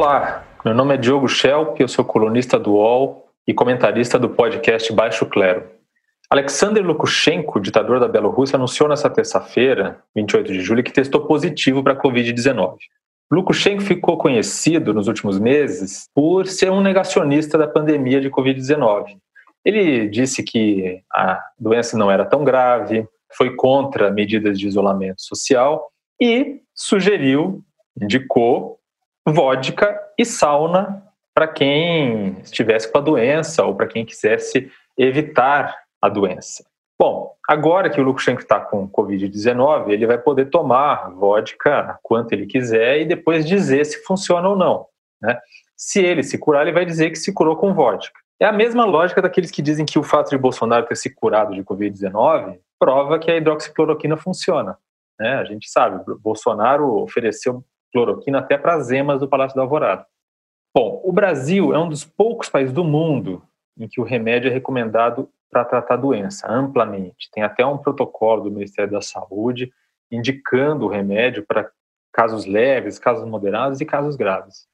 Olá, meu nome é Diogo Schelp, eu sou colunista do UOL e comentarista do podcast Baixo Clero. Alexander Lukashenko, ditador da Bielorrússia, anunciou nesta terça-feira, 28 de julho, que testou positivo para a Covid-19. Lukashenko ficou conhecido nos últimos meses por ser um negacionista da pandemia de Covid-19. Ele disse que a doença não era tão grave, foi contra medidas de isolamento social e sugeriu, indicou vodka e sauna para quem estivesse com a doença ou para quem quisesse evitar a doença. Bom, agora que o Lukashenko está com Covid-19, ele vai poder tomar vodka quanto ele quiser e depois dizer se funciona ou não. Né? Se ele se curar, ele vai dizer que se curou com vodka. É a mesma lógica daqueles que dizem que o fato de Bolsonaro ter se curado de Covid-19 prova que a hidroxicloroquina funciona. Né? A gente sabe, Bolsonaro ofereceu cloroquina até para as emas do Palácio da Alvorada. Bom, o Brasil é um dos poucos países do mundo em que o remédio é recomendado para tratar doença amplamente. Tem até um protocolo do Ministério da Saúde indicando o remédio para casos leves, casos moderados e casos graves.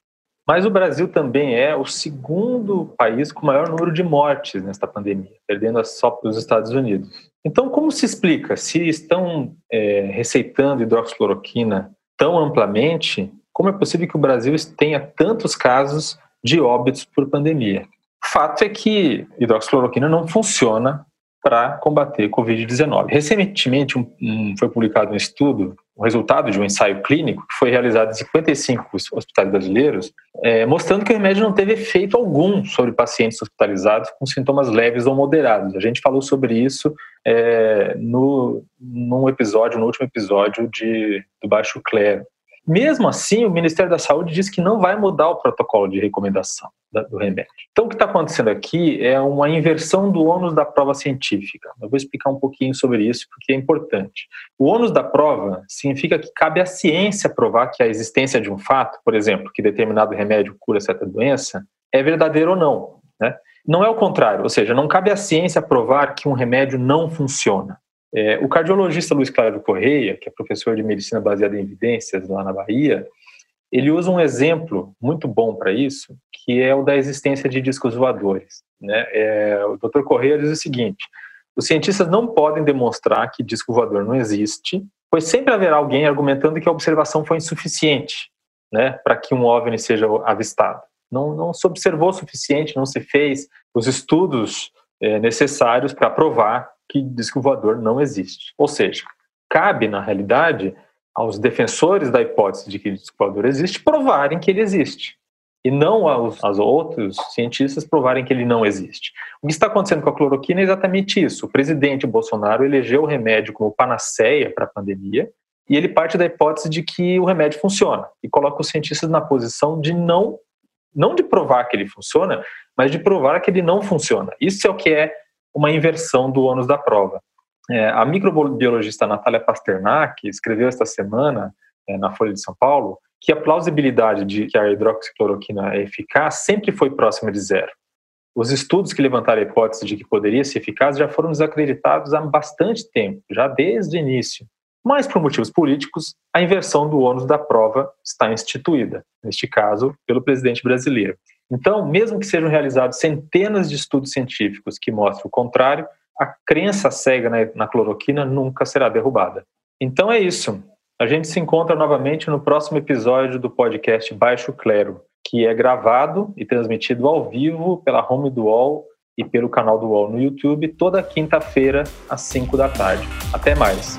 Mas o Brasil também é o segundo país com maior número de mortes nesta pandemia, perdendo só para os Estados Unidos. Então, como se explica se estão é, receitando hidroxicloroquina tão amplamente, como é possível que o Brasil tenha tantos casos de óbitos por pandemia? O fato é que hidroxicloroquina não funciona para combater Covid-19. Recentemente um, um, foi publicado um estudo, o resultado de um ensaio clínico que foi realizado em 55 hospitais brasileiros, é, mostrando que o remédio não teve efeito algum sobre pacientes hospitalizados com sintomas leves ou moderados. A gente falou sobre isso é, no, num episódio, no último episódio de, do Baixo Clero. Mesmo assim, o Ministério da Saúde diz que não vai mudar o protocolo de recomendação do remédio. Então, o que está acontecendo aqui é uma inversão do ônus da prova científica. Eu vou explicar um pouquinho sobre isso, porque é importante. O ônus da prova significa que cabe à ciência provar que a existência de um fato, por exemplo, que determinado remédio cura certa doença, é verdadeiro ou não. Né? Não é o contrário, ou seja, não cabe à ciência provar que um remédio não funciona. É, o cardiologista Luiz Cláudio Correia, que é professor de medicina baseada em evidências lá na Bahia, ele usa um exemplo muito bom para isso, que é o da existência de discos voadores. Né? É, o Dr. Correia diz o seguinte: os cientistas não podem demonstrar que disco voador não existe, pois sempre haverá alguém argumentando que a observação foi insuficiente né, para que um OVNI seja avistado. Não, não se observou o suficiente, não se fez os estudos é, necessários para provar que disco voador não existe. Ou seja, cabe, na realidade, aos defensores da hipótese de que o voador existe provarem que ele existe. E não aos, aos outros cientistas provarem que ele não existe. O que está acontecendo com a cloroquina é exatamente isso. O presidente Bolsonaro elegeu o remédio como panaceia para a pandemia e ele parte da hipótese de que o remédio funciona e coloca os cientistas na posição de não não de provar que ele funciona, mas de provar que ele não funciona. Isso é o que é uma inversão do ônus da prova. É, a microbiologista Natália Pasternak escreveu esta semana é, na Folha de São Paulo que a plausibilidade de que a hidroxicloroquina é eficaz sempre foi próxima de zero. Os estudos que levantaram a hipótese de que poderia ser eficaz já foram desacreditados há bastante tempo, já desde o início. Mas, por motivos políticos, a inversão do ônus da prova está instituída, neste caso, pelo presidente brasileiro. Então, mesmo que sejam realizados centenas de estudos científicos que mostram o contrário, a crença cega na, na cloroquina nunca será derrubada. Então é isso. A gente se encontra novamente no próximo episódio do podcast Baixo Clero, que é gravado e transmitido ao vivo pela home do UOL e pelo canal do UOL no YouTube toda quinta-feira às 5 da tarde. Até mais.